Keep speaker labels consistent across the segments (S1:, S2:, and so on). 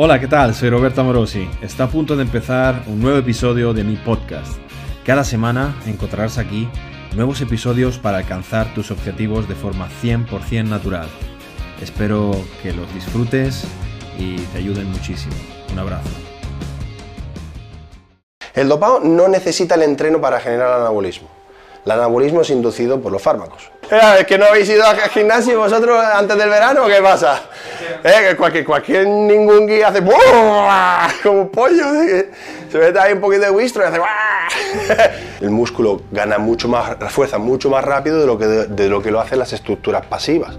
S1: Hola, ¿qué tal? Soy Roberto Amorosi. Está a punto de empezar un nuevo episodio de mi podcast. Cada semana encontrarás aquí nuevos episodios para alcanzar tus objetivos de forma 100% natural. Espero que los disfrutes y te ayuden muchísimo. Un abrazo.
S2: El dopado no necesita el entreno para generar anabolismo. El anabolismo es inducido por los fármacos. ¿Es que no habéis ido al gimnasio vosotros antes del verano qué pasa? ¿Eh? Que cualquier, cualquier ningún guía hace como un pollo. Se mete ahí un poquito de wistro y hace El músculo gana mucho más fuerza, mucho más rápido de lo que, de, lo, que lo hacen las estructuras pasivas.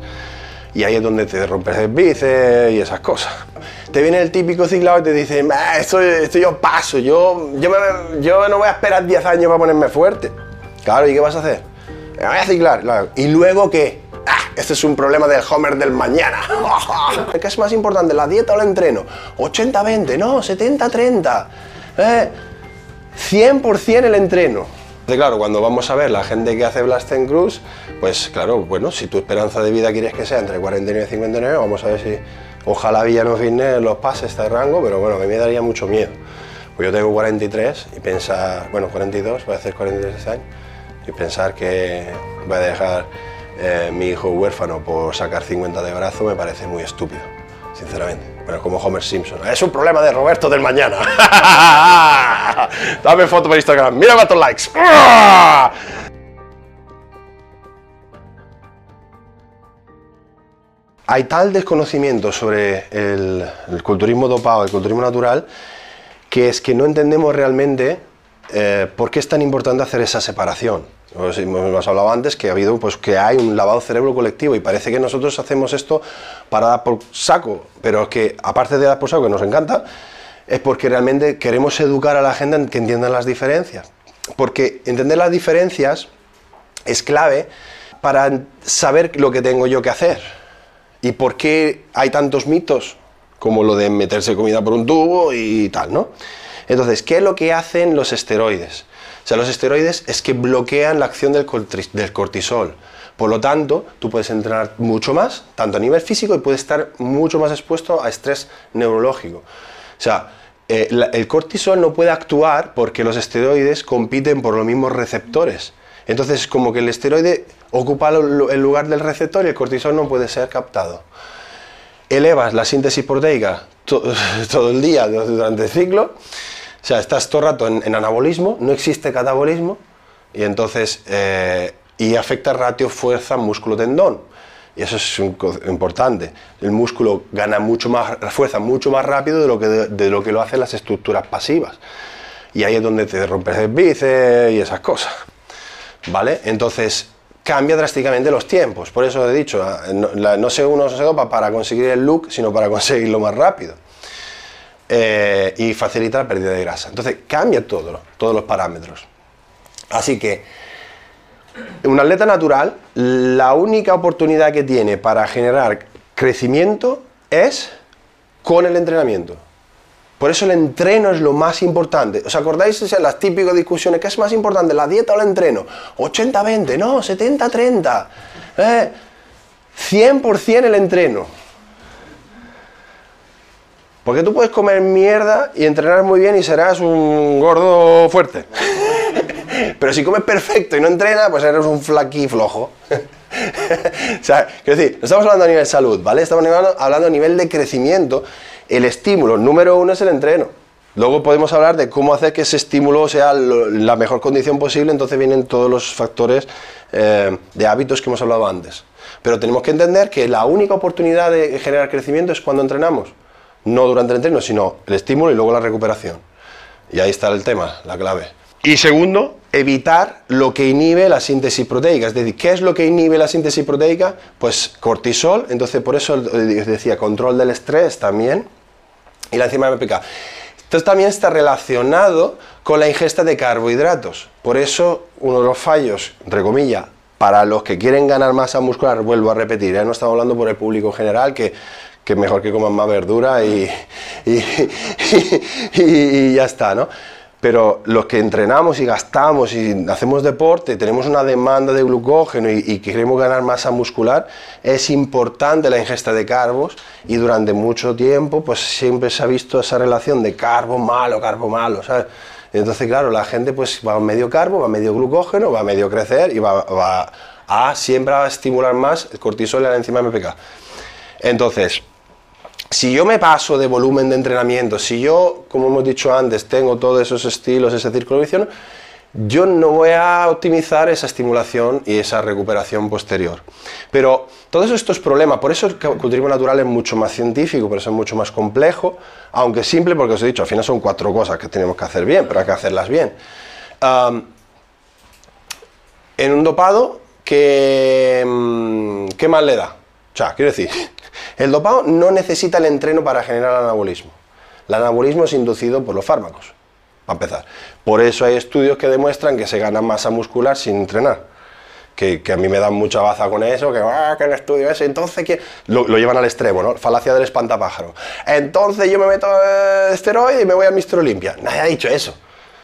S2: Y ahí es donde te rompes el bíceps y esas cosas. Te viene el típico ciclado y te dice, esto, esto yo paso, yo, yo, yo no voy a esperar 10 años para ponerme fuerte. Claro, ¿y qué vas a hacer? Me voy a ciclar. ¿Y luego qué? Ah, este es un problema del Homer del mañana. ¿Qué es más importante, la dieta o el entreno? 80-20, no, 70-30. Eh, 100% el entreno. Claro, cuando vamos a ver la gente que hace Blast Cruz, pues claro, bueno, si tu esperanza de vida quieres que sea entre 49 y 59, vamos a ver si ojalá Villano Fitness los pase este rango, pero bueno, a mí me daría mucho miedo. Pues yo tengo 43 y pensar, bueno, 42, voy a hacer 43 años y pensar que voy a dejar eh, mi hijo huérfano por sacar 50 de brazo me parece muy estúpido, sinceramente. Bueno, como Homer Simpson. Es un problema de Roberto del mañana. Dame foto por Instagram. Mira cuántos likes. Hay tal desconocimiento sobre el, el culturismo dopado, el culturismo natural, que es que no entendemos realmente eh, ¿por qué es tan importante hacer esa separación? Hemos hablado antes que ha habido, pues que hay un lavado cerebro colectivo y parece que nosotros hacemos esto para dar por saco, pero es que aparte de dar por saco que nos encanta, es porque realmente queremos educar a la gente en que entiendan las diferencias. Porque entender las diferencias es clave para saber lo que tengo yo que hacer y por qué hay tantos mitos como lo de meterse comida por un tubo y tal, ¿no? Entonces, ¿qué es lo que hacen los esteroides? Sea, los esteroides es que bloquean la acción del cortisol. Por lo tanto, tú puedes entrenar mucho más, tanto a nivel físico, y puedes estar mucho más expuesto a estrés neurológico. O sea, eh, el cortisol no puede actuar porque los esteroides compiten por los mismos receptores. Entonces, como que el esteroide ocupa el lugar del receptor y el cortisol no puede ser captado. Elevas la síntesis proteica todo el día durante el ciclo o sea, estás todo el rato en, anabolismo, no existe catabolismo, y entonces, eh, y afecta ratio fuerza músculo-tendón. Y eso es importante. El músculo gana mucho más fuerza mucho más rápido de lo que, de, lo, que lo hacen las estructuras pasivas. Y ahí es donde te rompes el bíceps y esas cosas. ¿Vale? Entonces, cambia drásticamente los tiempos. Por eso he dicho, no, no se uno se dopa para conseguir el look, sino para conseguirlo más rápido. Eh, y facilita la pérdida de grasa. Entonces cambia todo, todos los parámetros. Así que un atleta natural, la única oportunidad que tiene para generar crecimiento es con el entrenamiento. Por eso el entreno es lo más importante. ¿Os acordáis de las típicas discusiones? ¿Qué es más importante, la dieta o el entreno? 80-20, no, 70-30. Eh, 100% el entreno. Porque tú puedes comer mierda y entrenar muy bien y serás un gordo fuerte. Pero si comes perfecto y no entrenas, pues eres un flaqui flojo. o sea, quiero decir, no estamos hablando a nivel de salud, ¿vale? Estamos hablando a nivel de crecimiento. El estímulo número uno es el entreno. Luego podemos hablar de cómo hacer que ese estímulo sea la mejor condición posible, entonces vienen todos los factores eh, de hábitos que hemos hablado antes. Pero tenemos que entender que la única oportunidad de generar crecimiento es cuando entrenamos no durante el entreno, sino el estímulo y luego la recuperación. Y ahí está el tema, la clave. Y segundo, evitar lo que inhibe la síntesis proteica. Es decir, ¿qué es lo que inhibe la síntesis proteica? Pues cortisol, entonces por eso decía control del estrés también y la enzima MPK. Entonces también está relacionado con la ingesta de carbohidratos. Por eso uno de los fallos, entre comillas, para los que quieren ganar masa muscular, vuelvo a repetir, ya no estamos hablando por el público general, que que mejor que coman más verdura y, y, ya está, ¿no? Pero los que entrenamos y gastamos y hacemos deporte, tenemos una demanda de glucógeno y, queremos ganar masa muscular, es importante la ingesta de carbos y durante mucho tiempo pues siempre se ha visto esa relación de carbo malo, carbo malo, ¿sabes? Entonces, claro, la gente pues va a medio carbo, va a medio glucógeno, va a medio crecer y va, a siempre a estimular más el cortisol y la enzima MPK. Entonces, si yo me paso de volumen de entrenamiento, si yo, como hemos dicho antes, tengo todos esos estilos, ese círculo visión, yo no voy a optimizar esa estimulación y esa recuperación posterior. Pero todos estos problemas, por eso el culturismo natural es mucho más científico, por eso es mucho más complejo, aunque simple, porque os he dicho, al final son cuatro cosas que tenemos que hacer bien, pero hay que hacerlas bien. en un dopado, ¿qué, mm, ¿qué más le da? O sea, quiero decir, el dopado no necesita el entreno para generar anabolismo. El anabolismo es inducido por los fármacos, para empezar. Por eso hay estudios que demuestran que se gana masa muscular sin entrenar. Que, a mí me dan mucha baza con eso, que, ah, que el estudio ese, entonces que lo, llevan al extremo, ¿no? Falacia del espantapájaro. Entonces yo me meto eh, esteroide y me voy a Mr. Olympia. Nadie ha dicho eso.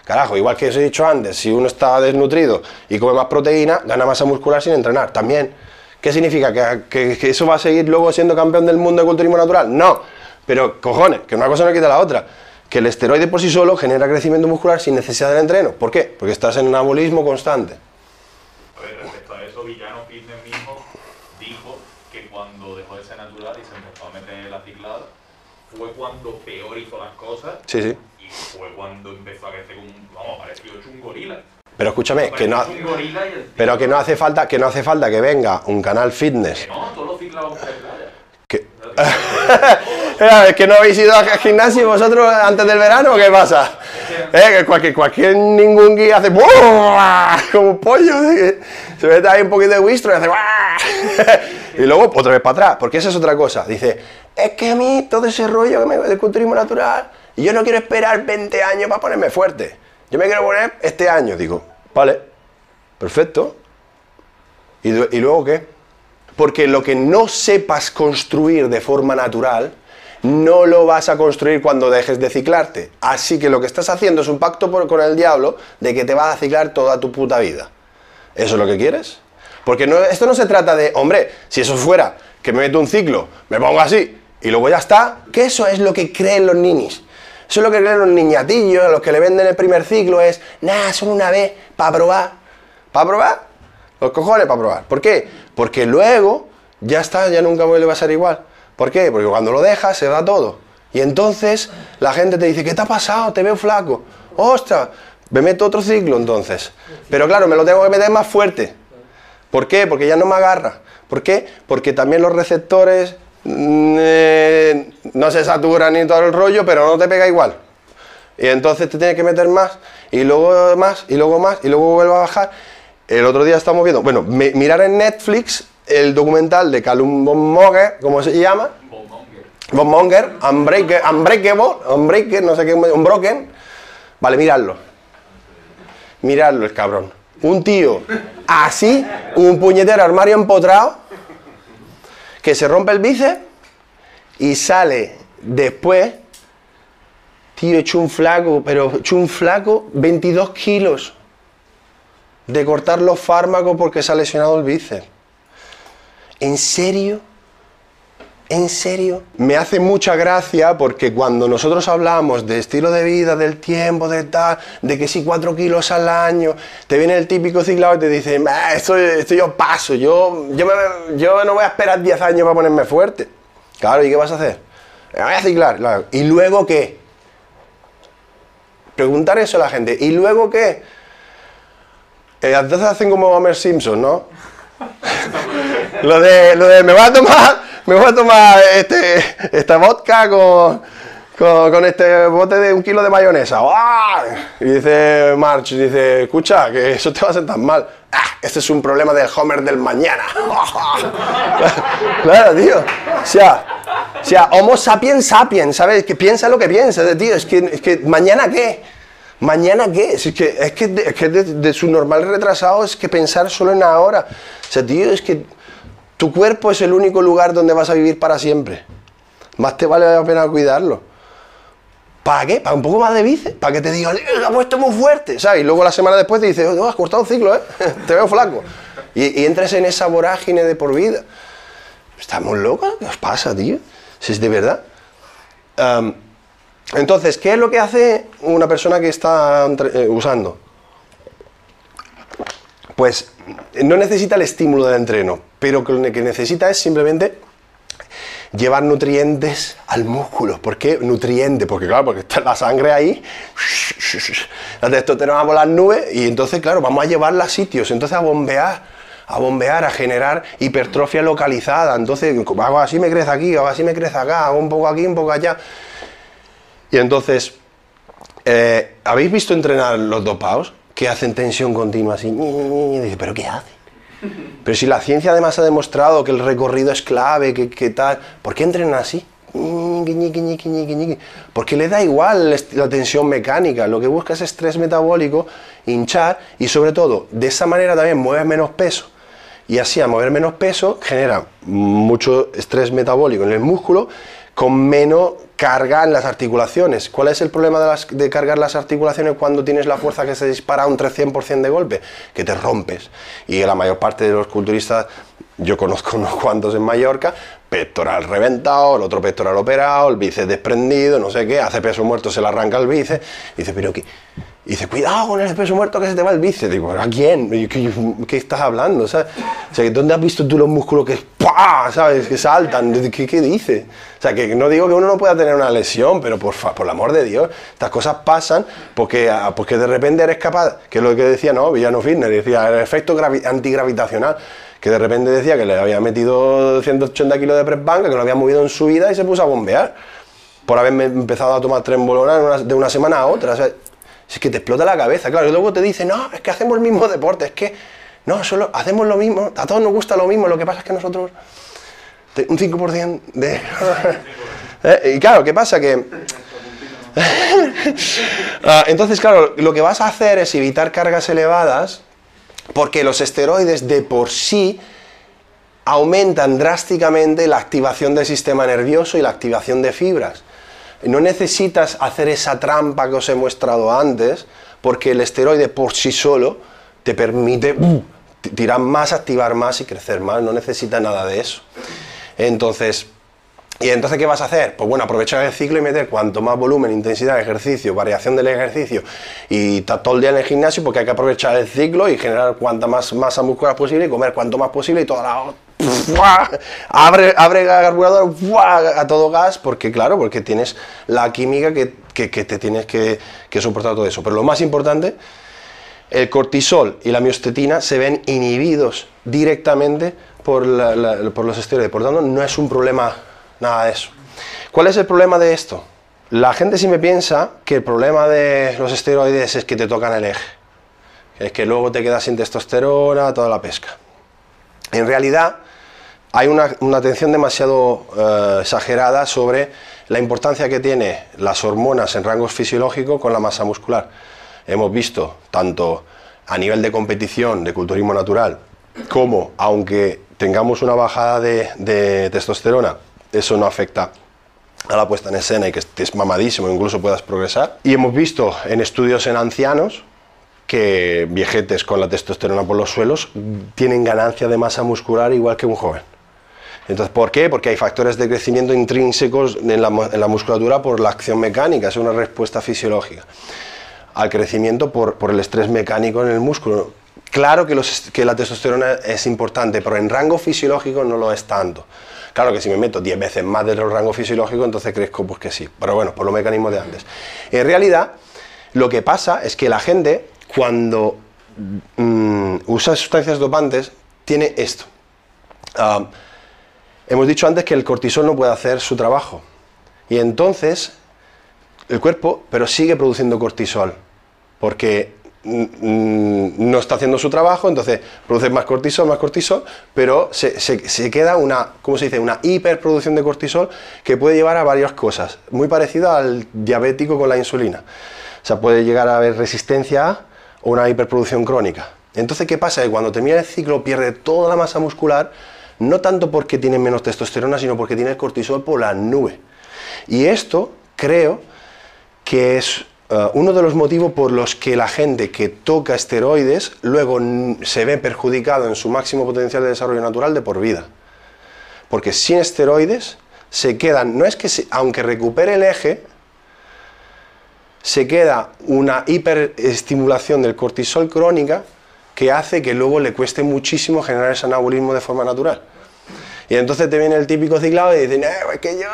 S2: Carajo, igual que os he dicho antes, si uno está desnutrido y come más proteína, gana masa muscular sin entrenar. También ¿Qué significa? ¿Que, eso va a seguir luego siendo campeón del mundo de culturismo natural? No, pero cojones, que una cosa no quita la otra. Que el esteroide por sí solo genera crecimiento muscular sin necesidad del entreno. ¿Por qué? Porque estás en un anabolismo constante.
S3: A ver, respecto a eso, Villano Fitness mismo dijo que cuando dejó de ser natural y se empezó a meter en la ciclada, fue cuando peor hizo las cosas.
S2: Sí, sí.
S3: Y fue cuando empezó a crecer como, vamos, pareció un gorila.
S2: Pero escúchame, que no, pero que no hace falta que no hace falta que venga un canal fitness.
S3: Que
S2: ¿Es que no habéis ido al gimnasio vosotros antes del verano? ¿Qué pasa? ¿Eh? Que cualquier, cualquier ningún guía hace como un pollo. Se mete ahí un poquito de wistro y hace y luego otra vez para atrás, porque esa es otra cosa. Dice, es que a mí todo ese rollo que me del culturismo natural, y yo no quiero esperar 20 años para ponerme fuerte. Yo me quiero poner este año, digo, vale, perfecto. ¿Y, luego qué? Porque lo que no sepas construir de forma natural, no lo vas a construir cuando dejes de ciclarte. Así que lo que estás haciendo es un pacto con el diablo de que te vas a ciclar toda tu puta vida. ¿Eso es lo que quieres? Porque no, esto no se trata de, hombre, si eso fuera, que me meto un ciclo, me pongo así y luego ya está, que eso es lo que creen los ninis. Eso es lo que creen los niñatillos, los que le venden el primer ciclo, es, nada, son una vez, para probar. ¿Para probar? Los cojones para probar. ¿Por qué? Porque luego ya está, ya nunca vuelve a ser igual. ¿Por qué? Porque cuando lo dejas se da todo. Y entonces la gente te dice, ¿qué te ha pasado? Te veo flaco. ¡Ostras! Me meto otro ciclo entonces. Pero claro, me lo tengo que meter más fuerte. ¿Por qué? Porque ya no me agarra. ¿Por qué? Porque también los receptores eh, no se satura ni todo el rollo, pero no te pega igual. Y entonces te tienes que meter más, y luego más, y luego más, y luego vuelve a bajar. El otro día estamos viendo, bueno, mirar en Netflix el documental de Calum Von Monger, ¿cómo se llama? Von Monger, Unbreakable, Unbreaker, no sé qué, Unbroken. Vale, miradlo. Miradlo el cabrón. Un tío así, un puñetero armario empotrado que se rompe el bíceps y sale después, tío, hecho un flaco, pero hecho un flaco, 22 kilos de cortar los fármacos porque se ha lesionado el bíceps. ¿En serio? ¿En serio? Me hace mucha gracia porque cuando nosotros hablamos de estilo de vida, del tiempo, de tal, de que si cuatro kilos al año, te viene el típico ciclado y te dice, esto, esto yo paso, yo, yo, no voy a esperar 10 años para ponerme fuerte. Claro, ¿y qué vas a hacer? Me voy a ciclar. ¿Y luego qué? Preguntar eso a la gente. ¿Y luego qué? Eh, entonces hacen como Homer Simpson, ¿no? lo, de, lo de me voy a tomar me voy a tomar este, esta vodka con, con, este bote de un kilo de mayonesa. Y dice March, dice, escucha, que eso te va a sentar mal. Ah, este es un problema del Homer del mañana. claro, tío. O sea, o sea, Homo sapiens sapiens, ¿sabes? Que piensa lo que piensa, tío. Es que, es que mañana qué. ¿Mañana qué? Es que, es que, de, es que de, su normal retrasado es que pensar solo en ahora. O sea, tío, es que tu cuerpo es el único lugar donde vas a vivir para siempre. Más te vale la pena cuidarlo. ¿Para qué? ¿Para un poco más de bíceps? ¿Para que te digan, ha puesto muy fuerte? ¿Sabes? Y luego la semana después te dice, oh, has cortado un ciclo, ¿eh? te veo flaco. Y, entres en esa vorágine de por vida. ¿Estamos locos? ¿Qué os pasa, tío? Si es de verdad. Entonces, ¿qué es lo que hace una persona que está eh, usando? Pues no necesita el estímulo del entreno, pero que lo que necesita es simplemente llevar nutrientes al músculo. ¿Por qué nutriente? Porque claro, porque está la sangre ahí, la testosterona por las nubes y entonces claro, vamos a llevarla a sitios, entonces a bombear, a bombear, a generar hipertrofia localizada. Entonces hago así me crece aquí, hago así me crece acá, hago un poco aquí, un poco allá. Y entonces, eh, ¿habéis visto entrenar los dopados? Que hacen tensión continua así. Y dice, ¿pero qué hacen? Pero si la ciencia además ha demostrado que el recorrido es clave, que, que tal, ¿por qué entrenan así? Porque le da igual la tensión mecánica, lo que busca es estrés metabólico, hinchar y sobre todo, de esa manera también mueves menos peso. Y así a mover menos peso genera mucho estrés metabólico en el músculo con menos carga en las articulaciones. ¿Cuál es el problema de, cargar las articulaciones cuando tienes la fuerza que se dispara un 300% de golpe? Que te rompes. Y la mayor parte de los culturistas, yo conozco unos cuantos en Mallorca, pectoral reventado, el otro pectoral operado, el bíceps desprendido, no sé qué, hace peso muerto, se le arranca el bíceps. Y dice, pero. Y dice, cuidado con el peso muerto que se te va el bíceps. Digo, ¿a quién? ¿Qué, qué estás hablando? ¿sabes? O sea, ¿dónde has visto tú los músculos que. ¿sabes? que saltan? ¿Qué, qué dices? O sea, que no digo que uno no pueda tener una lesión, pero por, fa- por el amor de Dios, estas cosas pasan porque, ah, porque de repente eres capaz, que es lo que decía, ¿no? Villano Fitness, decía, el efecto gravi- antigravitacional, que de repente decía que le había metido 180 kilos de press banca, que lo había movido en su vida y se puso a bombear por haberme empezado a tomar trembolonas en una- de una semana a otra. o sea, es que te explota la cabeza, claro. Y luego te dice, no, es que hacemos el mismo deporte, es que no, solo hacemos lo mismo, a todos nos gusta lo mismo, lo que pasa es que nosotros un 5% de... Eh, y claro, ¿qué pasa? Que... Ah, entonces, claro, lo que vas a hacer es evitar cargas elevadas porque los esteroides de por sí aumentan drásticamente la activación del sistema nervioso y la activación de fibras. No necesitas hacer esa trampa que os he mostrado antes, porque el esteroide por sí solo te permite uh, tirar más, activar más y crecer más. No necesita nada de eso. Entonces, ¿y entonces qué vas a hacer? Pues bueno, aprovechar el ciclo y meter cuanto más volumen, intensidad de ejercicio, variación del ejercicio y todo el día en el gimnasio porque hay que aprovechar el ciclo y generar cuanta más masa muscular posible y comer cuanto más posible y toda la... Abre, abre carburador a todo gas porque claro, porque tienes la química que, que- te tienes que, que soportar todo eso. Pero lo más importante, el cortisol y la miostatina se ven inhibidos directamente por, por los esteroides. Por tanto, no es un problema nada de eso. ¿Cuál es el problema de esto? La gente siempre piensa que el problema de los esteroides es que te tocan el eje. Es que luego te quedas sin testosterona, toda la pesca. En realidad, hay una, una atención demasiado eh, exagerada sobre la importancia que tiene las hormonas en rangos fisiológicos con la masa muscular. Hemos visto tanto a nivel de competición, de culturismo natural, como aunque tengamos una bajada de, de testosterona, eso no afecta a la puesta en escena y que estés mamadísimo, incluso puedas progresar. Y hemos visto en estudios en ancianos que viejetes con la testosterona por los suelos tienen ganancia de masa muscular igual que un joven. Entonces, ¿por qué? Porque hay factores de crecimiento intrínsecos en la, musculatura por la acción mecánica, es una respuesta fisiológica al crecimiento por, el estrés mecánico en el músculo. Claro que, la testosterona es importante, pero en rango fisiológico no lo es tanto. Claro que si me meto 10 veces más de los rangos fisiológicos, entonces crezco, pues que sí. Pero bueno, por los mecanismos de antes. En realidad, lo que pasa es que la gente, cuando mm, usa sustancias dopantes, tiene esto. Ah, hemos dicho antes que el cortisol no puede hacer su trabajo. Y entonces, el cuerpo, pero sigue produciendo cortisol, porque no está haciendo su trabajo, entonces produce más cortisol, más cortisol, pero se, queda una, ¿cómo se dice? Una hiperproducción de cortisol que puede llevar a varias cosas, muy parecido al diabético con la insulina. O sea, puede llegar a haber resistencia o una hiperproducción crónica. Entonces, ¿qué pasa? Que cuando termina el ciclo pierde toda la masa muscular, no tanto porque tiene menos testosterona, sino porque tiene el cortisol por la nube. Y esto, creo, que es eh, uno de los motivos por los que la gente que toca esteroides luego se ve perjudicado en su máximo potencial de desarrollo natural de por vida. Porque sin esteroides se quedan, no es que aunque recupere el eje, se queda una hiperestimulación del cortisol crónica que hace que luego le cueste muchísimo generar ese anabolismo de forma natural. Y entonces te viene el típico ciclado y dice, no, es que yo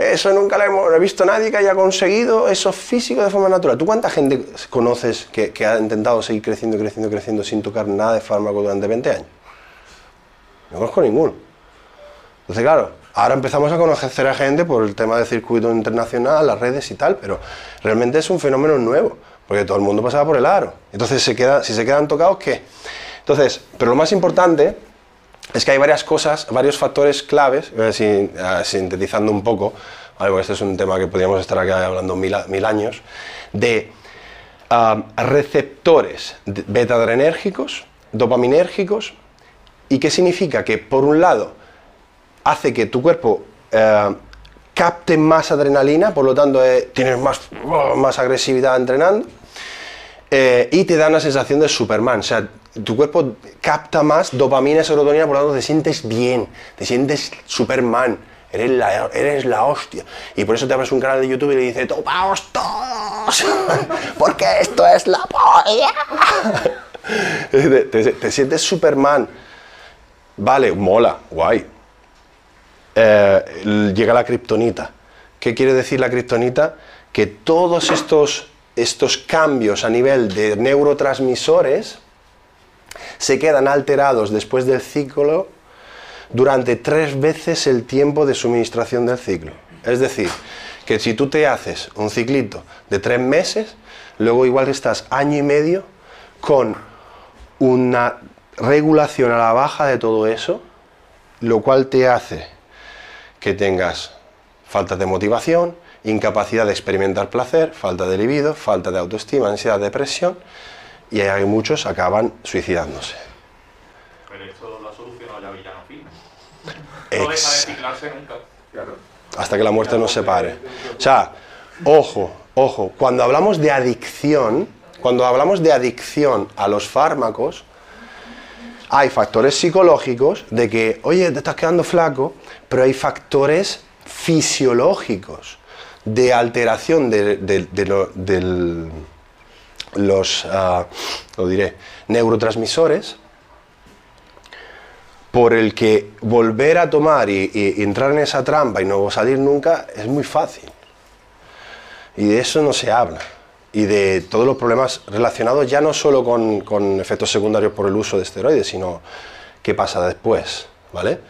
S2: eso nunca lo hemos visto nadie que haya conseguido eso físico de forma natural. ¿Tú cuánta gente conoces que, ha intentado seguir creciendo, creciendo, creciendo sin tocar nada de fármaco durante 20 años? No conozco ninguno. Entonces, claro, ahora empezamos a conocer a gente por el tema del circuito internacional, las redes y tal, pero realmente es un fenómeno nuevo porque todo el mundo pasaba por el aro. Entonces, se queda, si se quedan tocados, ¿qué? Entonces, pero lo más importante es que hay varias cosas, varios factores claves, eh, sintetizando un poco, porque este es un tema que podríamos estar aquí hablando mil, mil años, de ah, receptores beta-adrenérgicos, dopaminérgicos, y qué significa que, por un lado, hace que tu cuerpo eh, capte más adrenalina, por lo tanto eh, tienes más, más agresividad entrenando, eh, y te da una sensación de Superman. O sea, tu cuerpo capta más dopamina serotonina, por lo tanto te sientes bien, te sientes Superman. Eres la, eres la hostia. Y por eso te abres un canal de YouTube y le dices, ¡topaos todos! Porque esto es la polla. te, sientes Superman. Vale, mola, guay. Eh, llega la kriptonita. ¿Qué quiere decir la kriptonita? Que todos estos estos cambios a nivel de neurotransmisores se quedan alterados después del ciclo durante tres veces el tiempo de suministración del ciclo. Es decir, que si tú te haces un ciclito de tres meses, luego igual estás año y medio con una regulación a la baja de todo eso, lo cual te hace que tengas falta de motivación, incapacidad de experimentar placer, falta de libido, falta de autoestima, ansiedad, depresión, y hay muchos acaban suicidándose.
S3: Pero esto lo ha solucionado ya Villano. No deja de ciclarse nunca.
S2: Hasta que la muerte nos separe. O sea, ojo, ojo, cuando hablamos de adicción, cuando hablamos de adicción a los fármacos, hay factores psicológicos de que, oye, te estás quedando flaco, pero hay factores fisiológicos de alteración de, los ah, neurotransmisores por el que volver a tomar y, entrar en esa trampa y no salir nunca es muy fácil. Y de eso no se habla. Y de todos los problemas relacionados ya no solo con, con efectos secundarios por el uso de esteroides, sino qué pasa después. ¿Vale?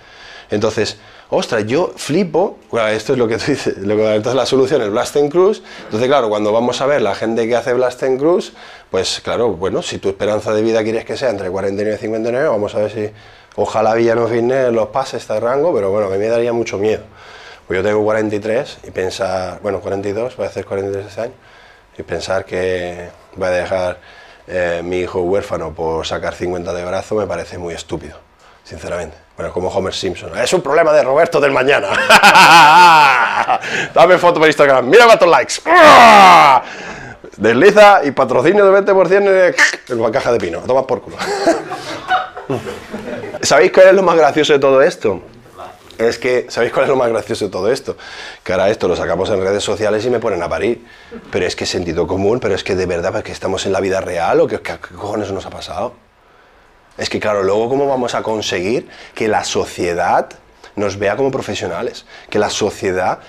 S2: Entonces, ostras, yo flipo, esto es lo que tú dices, entonces la solución es Blast and Cruise, entonces claro, cuando vamos a ver la gente que hace Blast and Cruise, pues claro, bueno, si tu esperanza de vida quieres que sea entre 49 y 59, vamos a ver si, ojalá Villano Fitness los pase este rango, pero bueno, a mí me daría mucho miedo, pues yo tengo 43 y pensar, bueno, 42, voy a hacer 43 este año, y pensar que voy a dejar eh, mi hijo huérfano por sacar 50 de brazo me parece muy estúpido, sinceramente. Bueno, como Homer Simpson. Es un problema de Roberto del mañana. Dame foto por Instagram. Mira cuántos likes. Desliza y patrocinio del 20% en la caja de pino. Toma por culo. ¿Sabéis cuál es lo más gracioso de todo esto? Es que, ¿sabéis cuál es lo más gracioso de todo esto? Que ahora esto lo sacamos en redes sociales y me ponen a parir. Pero es que es sentido común, pero es que de verdad, porque estamos en la vida real o qué, qué cojones nos ha pasado. Es que claro, luego cómo vamos a conseguir que la sociedad nos vea como profesionales, que la sociedad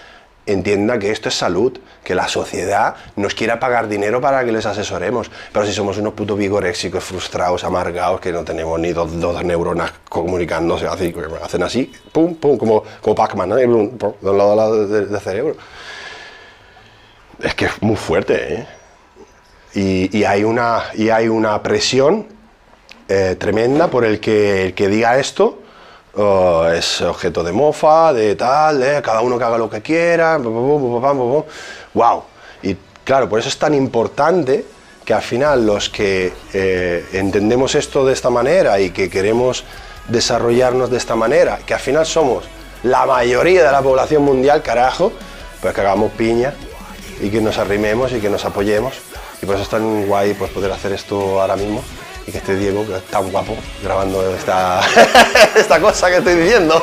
S2: entienda que esto es salud, que la sociedad nos quiera pagar dinero para que les asesoremos. Pero si somos unos putos vigoréxicos, frustrados, amargados, que no tenemos ni dos, neuronas comunicándose, hacen así, pum, pum, como, como Pac-Man, ¿no? de un lado a lado del cerebro. Es que es muy fuerte, ¿eh? Y, hay una, y hay una presión eh, tremenda por el que, el que diga esto oh, es objeto de mofa, de tal, eh, cada uno que haga lo que quiera, wow. Y claro, por eso es tan importante que al final los que eh, entendemos esto de esta manera y que queremos desarrollarnos de esta manera, que al final somos la mayoría de la población mundial, carajo, pues que hagamos piña y que nos arrimemos y que nos apoyemos. Y por eso es tan guay pues, poder hacer esto ahora mismo y que esté Diego, que es tan guapo, grabando esta, esta cosa que estoy diciendo.